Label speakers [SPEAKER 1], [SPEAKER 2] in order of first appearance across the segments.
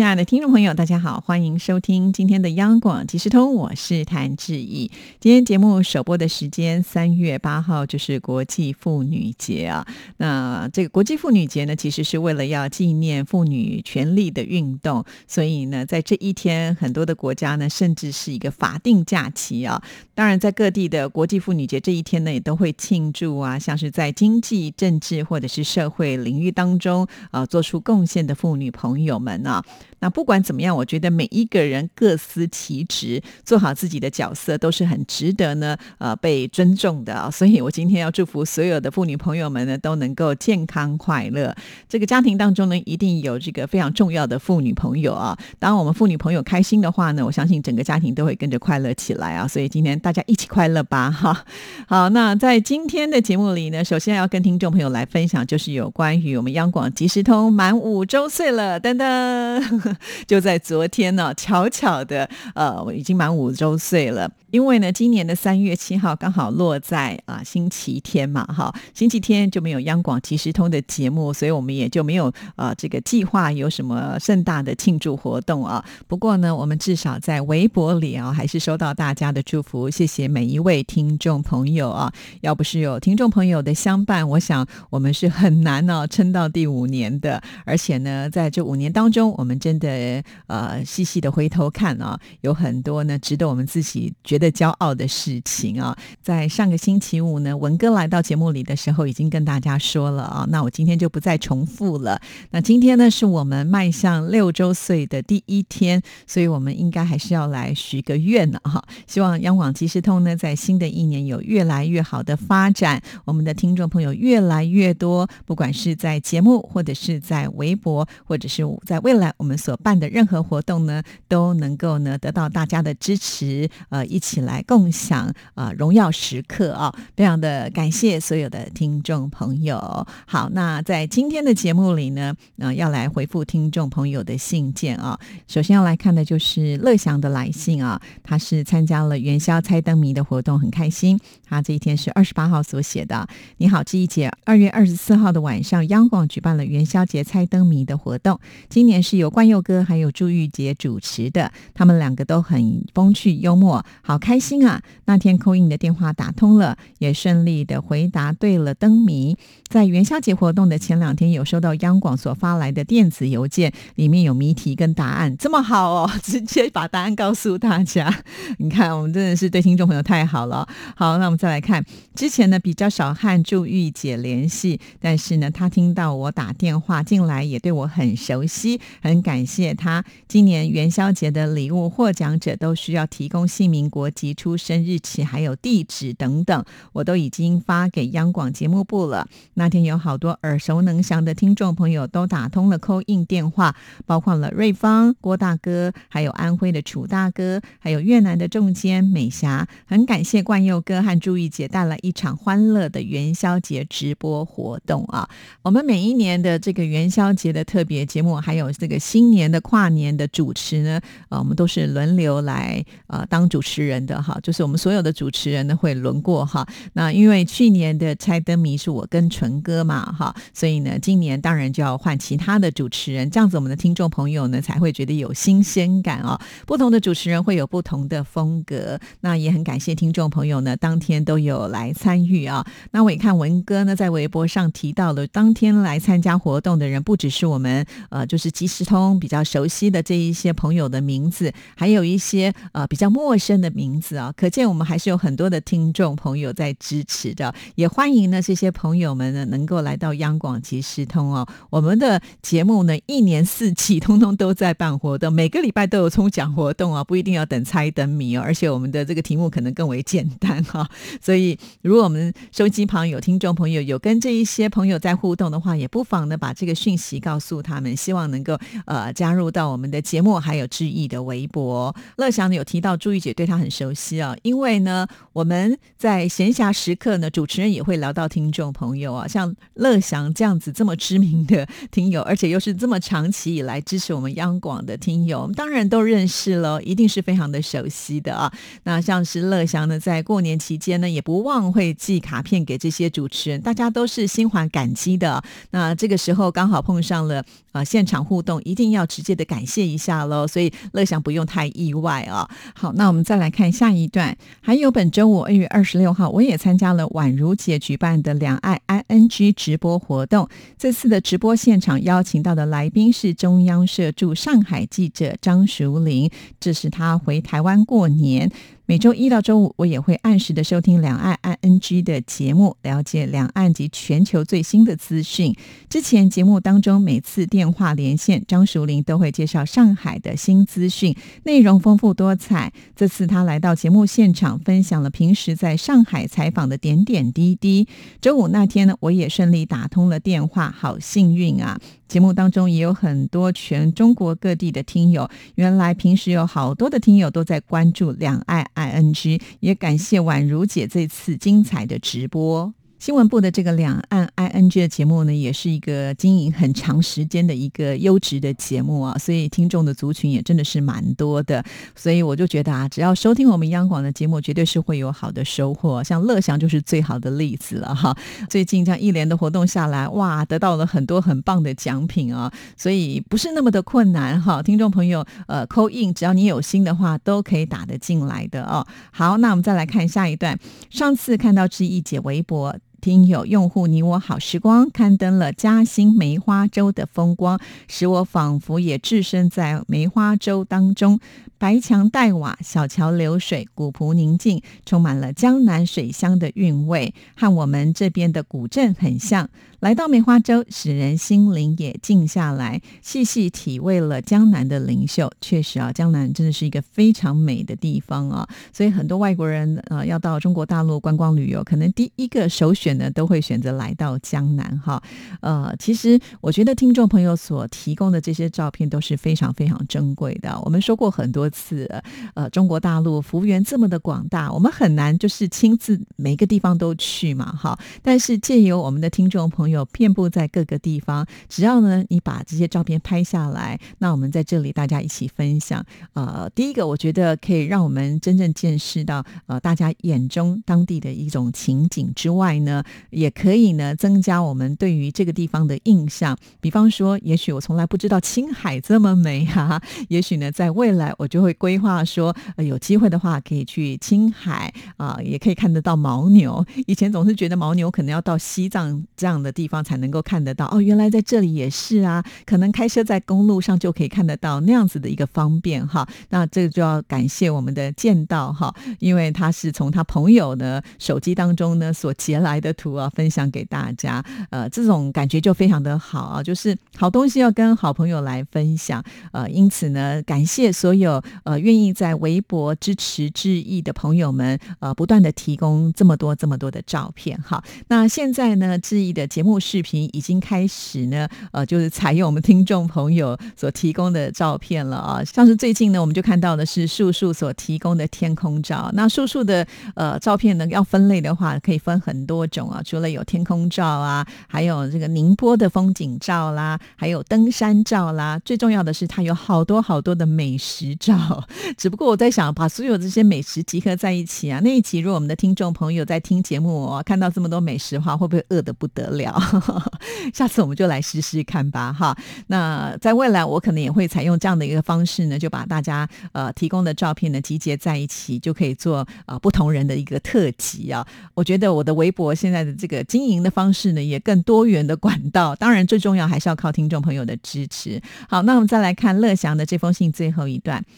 [SPEAKER 1] 亲爱的听众朋友，大家好，欢迎收听今天的央广即时通，我是谭志毅。今天节目首播的时间三月八号就是国际妇女节啊。那这个国际妇女节呢，其实是为了要纪念妇女权利的运动，所以呢，在这一天，很多的国家呢，甚至是一个法定假期啊。当然，在各地的国际妇女节这一天呢，也都会庆祝啊，像是在经济、政治或者是社会领域当中呃做出贡献的妇女朋友们啊。那不管怎么样，我觉得每一个人各司其职，做好自己的角色，都是很值得呢，呃，被尊重的啊。所以我今天要祝福所有的妇女朋友们呢，都能够健康快乐。这个家庭当中呢，一定有这个非常重要的妇女朋友啊。当我们妇女朋友开心的话呢，我相信整个家庭都会跟着快乐起来啊。所以今天大家一起快乐吧，哈。好，那在今天的节目里呢，首先要跟听众朋友来分享，就是有关于我们央广即时通满五周岁了，噔噔。就在昨天呢，巧巧的，呃，我已经满五周岁了。因为呢，今年的三月七号刚好落在啊星期天嘛，哈，星期天就没有央广即时通的节目，所以我们也就没有啊这个计划有什么盛大的庆祝活动啊。不过呢，我们至少在微博里啊，还是收到大家的祝福，谢谢每一位听众朋友啊。要不是有听众朋友的相伴，我想我们是很难呢撑到第五年的。而且呢，在这五年当中，我们真的呃细细的回头看啊，有很多呢值得我们自己觉。的骄傲的事情啊，在上个星期五呢，文哥来到节目里的时候，已经跟大家说了啊，那我今天就不再重复了。那今天呢，是我们迈向六周岁的第一天，所以我们应该还是要来许个愿呢哈。希望央广即时通呢，在新的一年有越来越好的发展，我们的听众朋友越来越多，不管是在节目，或者是在微博，或者是在未来我们所办的任何活动呢，都能够呢得到大家的支持，呃，一起。起来共享啊荣耀时刻啊！非常的感谢所有的听众朋友。好，那在今天的节目里呢，呃，要来回复听众朋友的信件啊。首先要来看的就是乐祥的来信啊，他是参加了元宵猜灯谜的活动，很开心。他这一天是二十八号所写的。你好，这一节二月二十四号的晚上，央广举办了元宵节猜灯谜的活动。今年是由冠佑哥还有朱玉杰主持的，他们两个都很风趣幽默。好。开心啊！那天扣印的电话打通了，也顺利的回答对了灯谜。在元宵节活动的前两天，有收到央广所发来的电子邮件，里面有谜题跟答案，这么好哦，直接把答案告诉大家。你看，我们真的是对听众朋友太好了。好，那我们再来看，之前呢比较少和祝玉姐联系，但是呢，她听到我打电话进来，也对我很熟悉，很感谢她。今年元宵节的礼物获奖者都需要提供姓名国。及出生日期还有地址等等，我都已经发给央广节目部了。那天有好多耳熟能详的听众朋友都打通了扣印电话，包括了瑞芳郭大哥，还有安徽的楚大哥，还有越南的仲坚美霞。很感谢冠佑哥和朱玉姐带来一场欢乐的元宵节直播活动啊！我们每一年的这个元宵节的特别节目，还有这个新年的跨年的主持呢，呃，我们都是轮流来呃当主持人。的哈，就是我们所有的主持人呢会轮过哈。那因为去年的猜灯谜是我跟纯哥嘛哈，所以呢，今年当然就要换其他的主持人，这样子我们的听众朋友呢才会觉得有新鲜感啊。不同的主持人会有不同的风格，那也很感谢听众朋友呢当天都有来参与啊。那我也看文哥呢在微博上提到了，当天来参加活动的人不只是我们呃就是即时通比较熟悉的这一些朋友的名字，还有一些呃比较陌生的名。名字啊，可见我们还是有很多的听众朋友在支持的，也欢迎呢这些朋友们呢能够来到央广即时通哦。我们的节目呢一年四季通通都在办活动，每个礼拜都有抽奖活动啊，不一定要等猜灯谜哦。而且我们的这个题目可能更为简单哈，所以如果我们收机旁有听众朋友有跟这一些朋友在互动的话，也不妨呢把这个讯息告诉他们，希望能够呃加入到我们的节目，还有志毅的微博。乐祥有提到朱玉姐对他很。熟悉啊，因为呢，我们在闲暇时刻呢，主持人也会聊到听众朋友啊，像乐祥这样子这么知名的听友，而且又是这么长期以来支持我们央广的听友，我们当然都认识了，一定是非常的熟悉的啊。那像是乐祥呢，在过年期间呢，也不忘会寄卡片给这些主持人，大家都是心怀感激的。那这个时候刚好碰上了啊，现场互动，一定要直接的感谢一下喽。所以乐祥不用太意外啊。好，那我们再来看看下一段。还有本周五二月二十六号，我也参加了宛如姐举办的两岸 ING 直播活动。这次的直播现场邀请到的来宾是中央社驻上海记者张淑玲，这是他回台湾过年。每周一到周五，我也会按时的收听两岸 ING 的节目，了解两岸及全球最新的资讯。之前节目当中，每次电话连线，张淑玲都会介绍上海的新资讯，内容丰富多彩。这次他来到节目现场，分享了平时在上海采访的点点滴滴。周五那天呢，我也顺利打通了电话，好幸运啊！节目当中也有很多全中国各地的听友，原来平时有好多的听友都在关注两岸 ING，也感谢宛如姐这次精彩的直播。新闻部的这个两岸 I N G 的节目呢，也是一个经营很长时间的一个优质的节目啊，所以听众的族群也真的是蛮多的。所以我就觉得啊，只要收听我们央广的节目，绝对是会有好的收获。像乐祥就是最好的例子了哈。最近这样一连的活动下来，哇，得到了很多很棒的奖品啊，所以不是那么的困难哈。听众朋友，呃，扣印，只要你有心的话，都可以打得进来的哦。好，那我们再来看下一段。上次看到志毅姐微博。听友用户你我好时光刊登了嘉兴梅花洲的风光，使我仿佛也置身在梅花洲当中。白墙黛瓦，小桥流水，古朴宁静，充满了江南水乡的韵味，和我们这边的古镇很像。来到梅花洲，使人心灵也静下来，细细体味了江南的灵秀。确实啊，江南真的是一个非常美的地方啊，所以很多外国人呃要到中国大陆观光旅游，可能第一个首选呢都会选择来到江南哈。呃，其实我觉得听众朋友所提供的这些照片都是非常非常珍贵的。我们说过很多次，呃，中国大陆幅员这么的广大，我们很难就是亲自每个地方都去嘛哈。但是借由我们的听众朋友。遍布在各个地方，只要呢你把这些照片拍下来，那我们在这里大家一起分享。呃，第一个我觉得可以让我们真正见识到呃大家眼中当地的一种情景之外呢，也可以呢增加我们对于这个地方的印象。比方说，也许我从来不知道青海这么美哈，也许呢在未来我就会规划说，呃、有机会的话可以去青海啊，也可以看得到牦牛。以前总是觉得牦牛可能要到西藏这样的。地方才能够看得到哦，原来在这里也是啊，可能开车在公路上就可以看得到那样子的一个方便哈。那这就要感谢我们的剑道哈，因为他是从他朋友的手机当中呢所截来的图啊，分享给大家。呃，这种感觉就非常的好啊，就是好东西要跟好朋友来分享。呃，因此呢，感谢所有呃愿意在微博支持致意的朋友们，呃，不断的提供这么多这么多的照片哈。那现在呢，致意的节目。视频已经开始呢，呃，就是采用我们听众朋友所提供的照片了啊。像是最近呢，我们就看到的是树树所提供的天空照。那树树的呃照片呢，要分类的话，可以分很多种啊。除了有天空照啊，还有这个宁波的风景照啦，还有登山照啦。最重要的是，它有好多好多的美食照。只不过我在想，把所有这些美食集合在一起啊，那一集如果我们的听众朋友在听节目，看到这么多美食的话，会不会饿得不得了？下次我们就来试试看吧，哈。那在未来，我可能也会采用这样的一个方式呢，就把大家呃提供的照片呢集结在一起，就可以做啊不同人的一个特辑啊。我觉得我的微博现在的这个经营的方式呢，也更多元的管道。当然，最重要还是要靠听众朋友的支持。好，那我们再来看乐祥的这封信最后一段。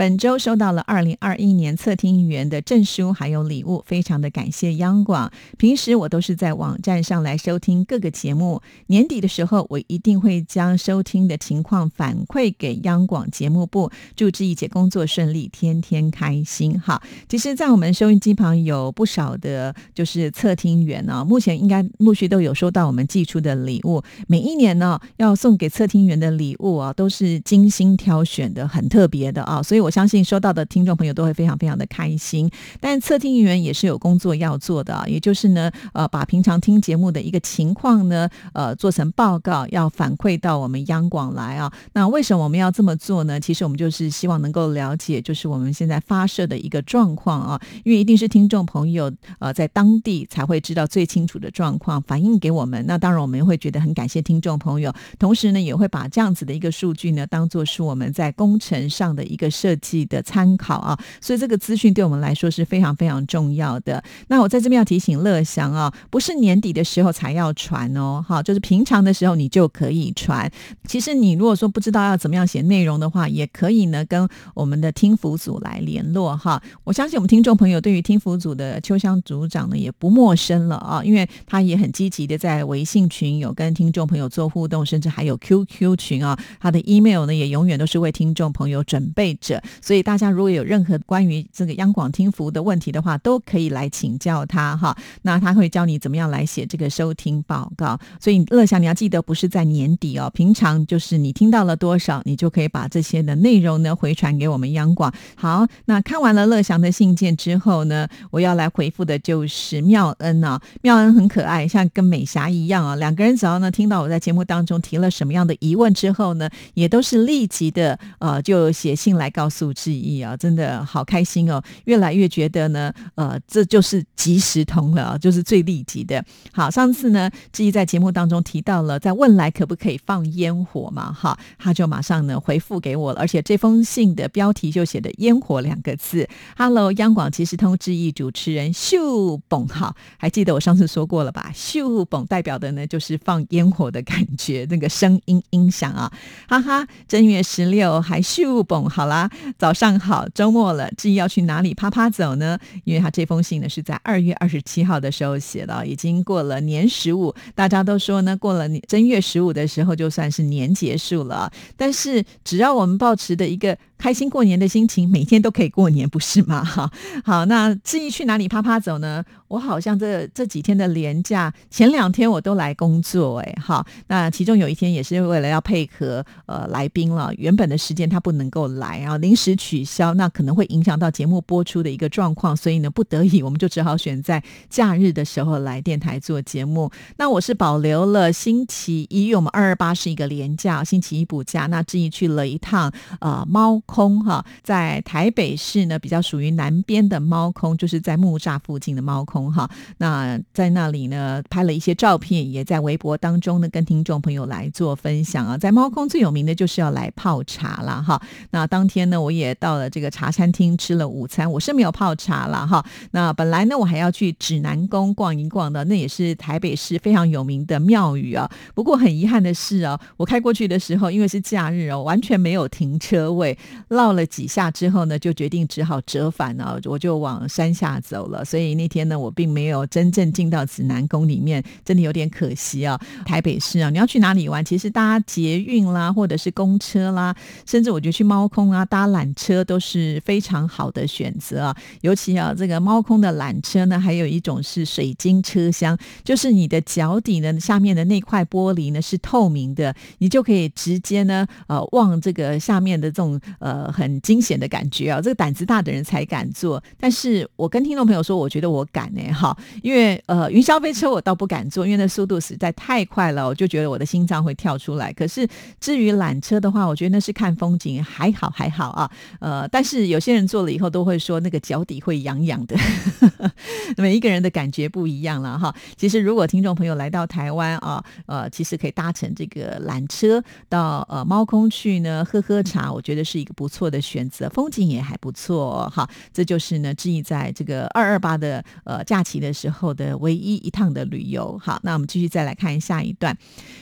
[SPEAKER 1] 本周收到了二零二一年测听员的证书，还有礼物，非常的感谢央广。平时我都是在网站上来收听各个节目，年底的时候我一定会将收听的情况反馈给央广节目部。祝志毅姐工作顺利，天天开心。哈，其实，在我们收音机旁有不少的，就是测听员呢，目前应该陆续都有收到我们寄出的礼物。每一年呢，要送给测听员的礼物啊，都是精心挑选的，很特别的啊，所以我。相信收到的听众朋友都会非常非常的开心。但测听员也是有工作要做的，也就是呢，呃，把平常听节目的一个情况呢，呃，做成报告，要反馈到我们央广来啊。那为什么我们要这么做呢？其实我们就是希望能够了解，就是我们现在发射的一个状况啊，因为一定是听众朋友呃在当地才会知道最清楚的状况，反映给我们。那当然我们会觉得很感谢听众朋友，同时呢也会把这样子的一个数据呢当做是我们在工程上的一个设计的参考啊。所以这个资讯对我们来说是非常非常重要的。那我在这边要提醒乐祥啊，不是年底的时候才要传哦，哈，就是平常的时候你就可以传。其实你如果说不知道要怎么样写内容的话，也可以呢跟我们的听福组来联络哈。我相信我们听众朋友对于听福组的秋香组长呢也不陌生了啊，因为他也很积极的在微信群有跟听众朋友做互动，甚至还有 QQ 群啊，他的 email 呢也永远都是为听众朋友准备着。所以大家如果有任何关于这个央广听福的问题的话，都可以来请教他哈。那他会教你怎么样来写这个收听报告。所以乐祥你要记得，不是在年底哦，平常就是你听到了多少，你就可以把这些的内容呢回传给我们央广。好，那看完了乐祥的信件之后呢，我要来回复的就是妙恩啊。妙恩很可爱，像跟美霞一样啊。两个人只要呢听到我在节目当中提了什么样的疑问之后呢，也都是立即的呃就写信来告诉志毅啊，真的好开心哦，越来越觉得呢呃这就是即时通了，就是最立即的。好，上次呢志毅在节目当中提到了在问来可不可以放烟火嘛，哈，他就马上呢回复给我了，而且这封信的标题就写的“烟火”两个字。Hello，央广即时通志毅主持人秀蹦，哈，还记得我上次说过了吧？秀蹦代表的呢就是放烟火的感觉，那个声音音响啊，哈哈。正月十六还秀蹦，好啦，早上好，周末了，志毅要去哪里啪啪走呢？因为他这封信呢是在二月二十七号的时候写的，已经过了年十五，大家都说呢，过了正月十五的时候就算是年结束了。但是只要我们保持的一个开心过年的心情，每天都可以过年，不是吗？哈，好，那至于去哪里啪啪走呢？我好像这这几天的连假，前两天我都来工作，哎，好，那其中有一天也是为了要配合呃来宾了，原本的时间他不能够来，然后临时取消，那可能会影响到节目播出的一个状况，所以呢，不得已我们就只好选在假日的时候来电台做节目。那我是保留了星期一，因为我们二二八是一个连假，星期一补假，那志毅去了一趟呃猫空哈，在台北市呢比较属于南边的猫空，就是在木栅附近的猫空。哈，那在那里呢，拍了一些照片，也在微博当中呢，跟听众朋友来做分享啊。在猫空最有名的就是要来泡茶了哈。那当天呢，我也到了这个茶餐厅吃了午餐，我是没有泡茶了哈。那本来呢，我还要去指南宫逛一逛的，那也是台北市非常有名的庙宇啊。不过很遗憾的是啊，我开过去的时候，因为是假日哦，完全没有停车位，绕了几下之后呢，就决定只好折返了，我就往山下走了。所以那天呢，我。并没有真正进到指南宫里面，真的有点可惜啊。台北市啊，你要去哪里玩？其实搭捷运啦，或者是公车啦，甚至我觉得去猫空啊，搭缆车都是非常好的选择啊。尤其啊，这个猫空的缆车呢，还有一种是水晶车厢，就是你的脚底呢下面的那块玻璃呢是透明的，你就可以直接呢呃望这个下面的这种呃很惊险的感觉啊。这个胆子大的人才敢坐，但是我跟听众朋友说，我觉得我敢。好，因为呃，云霄飞车我倒不敢坐，因为那速度实在太快了，我就觉得我的心脏会跳出来。可是至于缆车的话，我觉得那是看风景，还好还好啊。呃，但是有些人坐了以后都会说那个脚底会痒痒的，每一个人的感觉不一样了哈。其实如果听众朋友来到台湾啊，呃，其实可以搭乘这个缆车到呃猫空去呢，喝喝茶，我觉得是一个不错的选择，风景也还不错哈。这就是呢，志毅在这个二二八的呃。假期的时候的唯一一趟的旅游，好，那我们继续再来看下一段。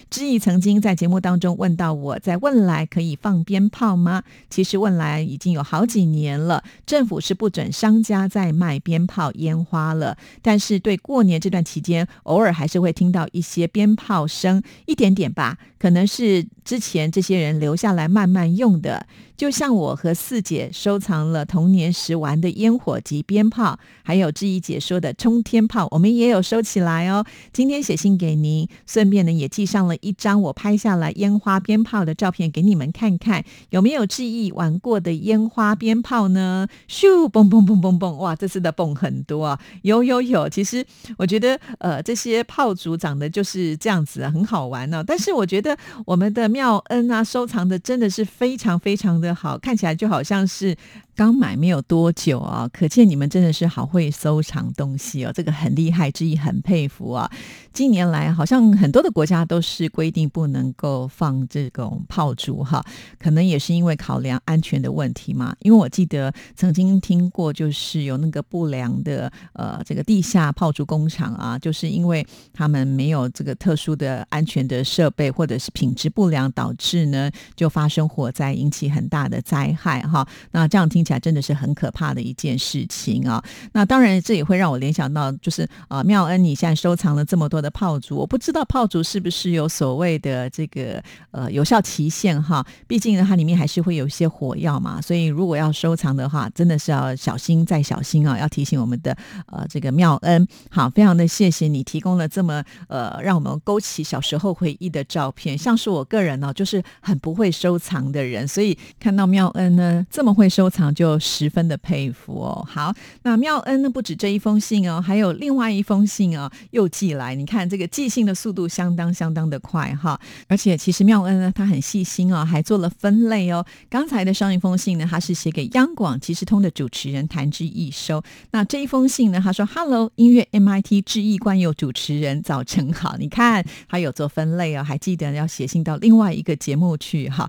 [SPEAKER 1] 知意曾经在节目当中问到我在问来可以放鞭炮吗？其实问来已经有好几年了，政府是不准商家在卖鞭炮烟花了，但是对过年这段期间，偶尔还是会听到一些鞭炮声，一点点吧，可能是。之前这些人留下来慢慢用的。就像我和四姐收藏了童年时玩的烟火及鞭炮，还有志怡姐说的冲天炮，我们也有收起来哦。今天写信给您，顺便呢也寄上了一张我拍下来烟花鞭炮的照片给你们看看，有没有志毅玩过的烟花鞭炮呢？咻，嘣嘣嘣嘣嘣，哇，这次的嘣很多啊！有有有，其实我觉得呃这些炮竹长得就是这样子，很好玩呢。但是我觉得我们的妙恩啊收藏的真的是非常非常的。好，看起来就好像是。刚买没有多久啊，可见你们真的是好会收藏东西哦，这个很厉害，之意很佩服啊。近年来好像很多的国家都是规定不能够放这种炮竹哈，可能也是因为考量安全的问题嘛。因为我记得曾经听过，就是有那个不良的呃这个地下炮竹工厂啊，就是因为他们没有这个特殊的安全的设备，或者是品质不良，导致呢就发生火灾，引起很大的灾害哈。那这样听。起来真的是很可怕的一件事情啊！那当然，这也会让我联想到，就是啊，妙恩，你现在收藏了这么多的炮竹，我不知道炮竹是不是有所谓的这个呃有效期限哈？毕竟呢，它里面还是会有一些火药嘛，所以如果要收藏的话，真的是要小心再小心啊！要提醒我们的呃这个妙恩，好，非常的谢谢你提供了这么呃让我们勾起小时候回忆的照片。像是我个人呢，就是很不会收藏的人，所以看到妙恩呢这么会收藏。就十分的佩服哦。好，那妙恩呢不止这一封信哦，还有另外一封信哦，又寄来。你看这个寄信的速度相当相当的快哈，而且其实妙恩呢他很细心哦，还做了分类哦。刚才的上一封信呢，他是写给央广即时通的主持人谭志毅收。那这一封信呢，他说：“Hello，音乐 MIT 志毅冠佑主持人，早晨好。”你看他有做分类哦，还记得要写信到另外一个节目去哈。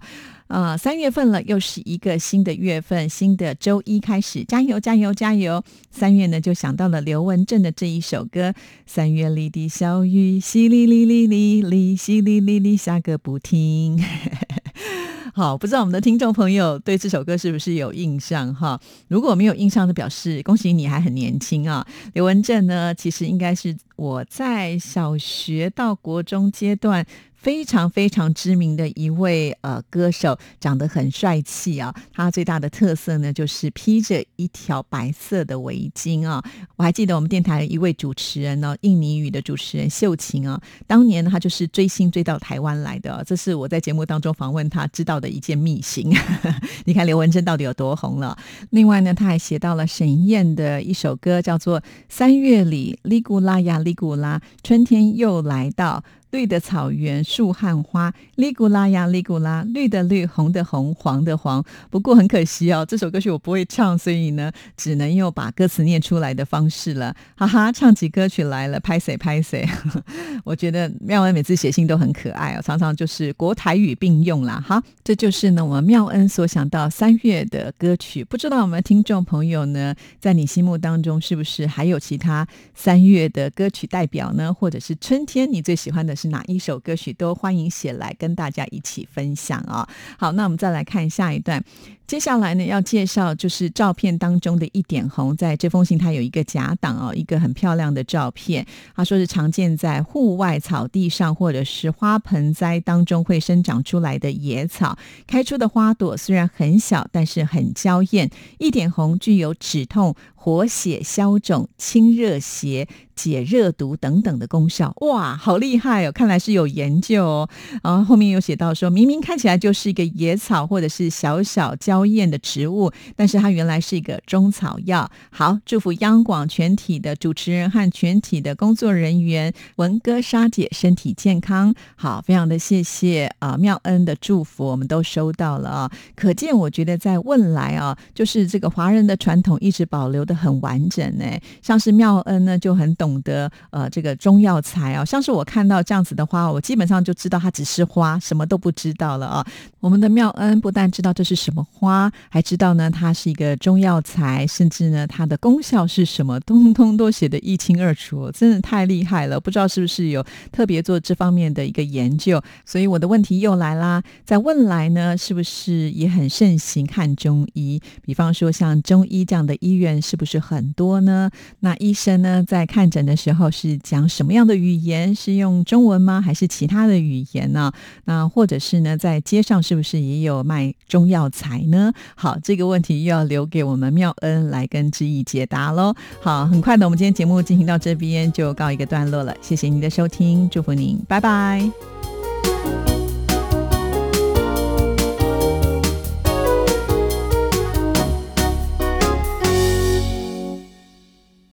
[SPEAKER 1] 啊，三月份了，又是一个新的月份，新的周一开始，加油，加油，加油！三月呢，就想到了刘文正的这一首歌：三月里的小雨，淅沥沥沥沥沥，淅沥沥沥下个不停。好，不知道我们的听众朋友对这首歌是不是有印象哈？如果没有印象的，表示恭喜你还很年轻啊。刘文正呢，其实应该是我在小学到国中阶段。非常非常知名的一位呃歌手，长得很帅气啊。他最大的特色呢，就是披着一条白色的围巾啊。我还记得我们电台一位主持人呢，印尼语的主持人秀琴啊，当年他就是追星追到台湾来的，这是我在节目当中访问他知道的一件秘辛。你看刘文珍到底有多红了？另外呢，他还写到了沈燕的一首歌，叫做《三月里哩古拉呀哩古拉，春天又来到》。绿的草原，树和花，哩古拉呀哩古拉，绿的绿，红的红，黄的黄。不过很可惜哦，这首歌曲我不会唱，所以呢，只能用把歌词念出来的方式了。哈哈，唱起歌曲来了，拍谁拍谁。我觉得妙恩每次写信都很可爱哦，常常就是国台语并用啦。好，这就是呢我们妙恩所想到三月的歌曲。不知道我们听众朋友呢，在你心目当中是不是还有其他三月的歌曲代表呢？或者是春天你最喜欢的？是哪一首歌曲都欢迎写来跟大家一起分享啊！好，那我们再来看下一段。接下来呢，要介绍就是照片当中的一点红，在这封信它有一个假档哦，一个很漂亮的照片。他说是常见在户外草地上或者是花盆栽当中会生长出来的野草，开出的花朵虽然很小，但是很娇艳。一点红具有止痛。活血消肿、清热邪、解热毒等等的功效，哇，好厉害哦！看来是有研究哦。然后后面有写到说，明明看起来就是一个野草或者是小小娇艳的植物，但是它原来是一个中草药。好，祝福央广全体的主持人和全体的工作人员，文哥、莎姐身体健康。好，非常的谢谢啊，妙恩的祝福我们都收到了啊。可见，我觉得在未来啊，就是这个华人的传统一直保留。的很完整呢，像是妙恩呢就很懂得呃这个中药材啊，像是我看到这样子的花，我基本上就知道它只是花，什么都不知道了啊。我们的妙恩不但知道这是什么花，还知道呢它是一个中药材，甚至呢它的功效是什么，通通都写得一清二楚，真的太厉害了。不知道是不是有特别做这方面的一个研究？所以我的问题又来啦，在问来呢，是不是也很盛行看中医？比方说像中医这样的医院是不是很多呢？那医生呢在看诊的时候是讲什么样的语言？是用中文吗？还是其他的语言呢？那或者是呢在街上？是不是也有卖中药材呢？好，这个问题又要留给我们妙恩来跟知意解答喽。好，很快的，我们今天节目进行到这边就告一个段落了。谢谢您的收听，祝福您，拜拜。